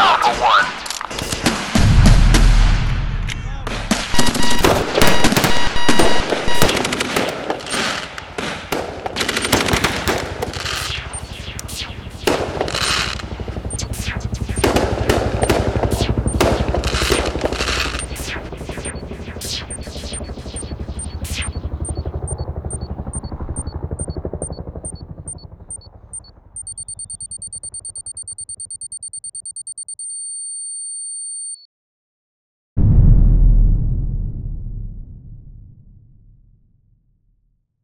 number.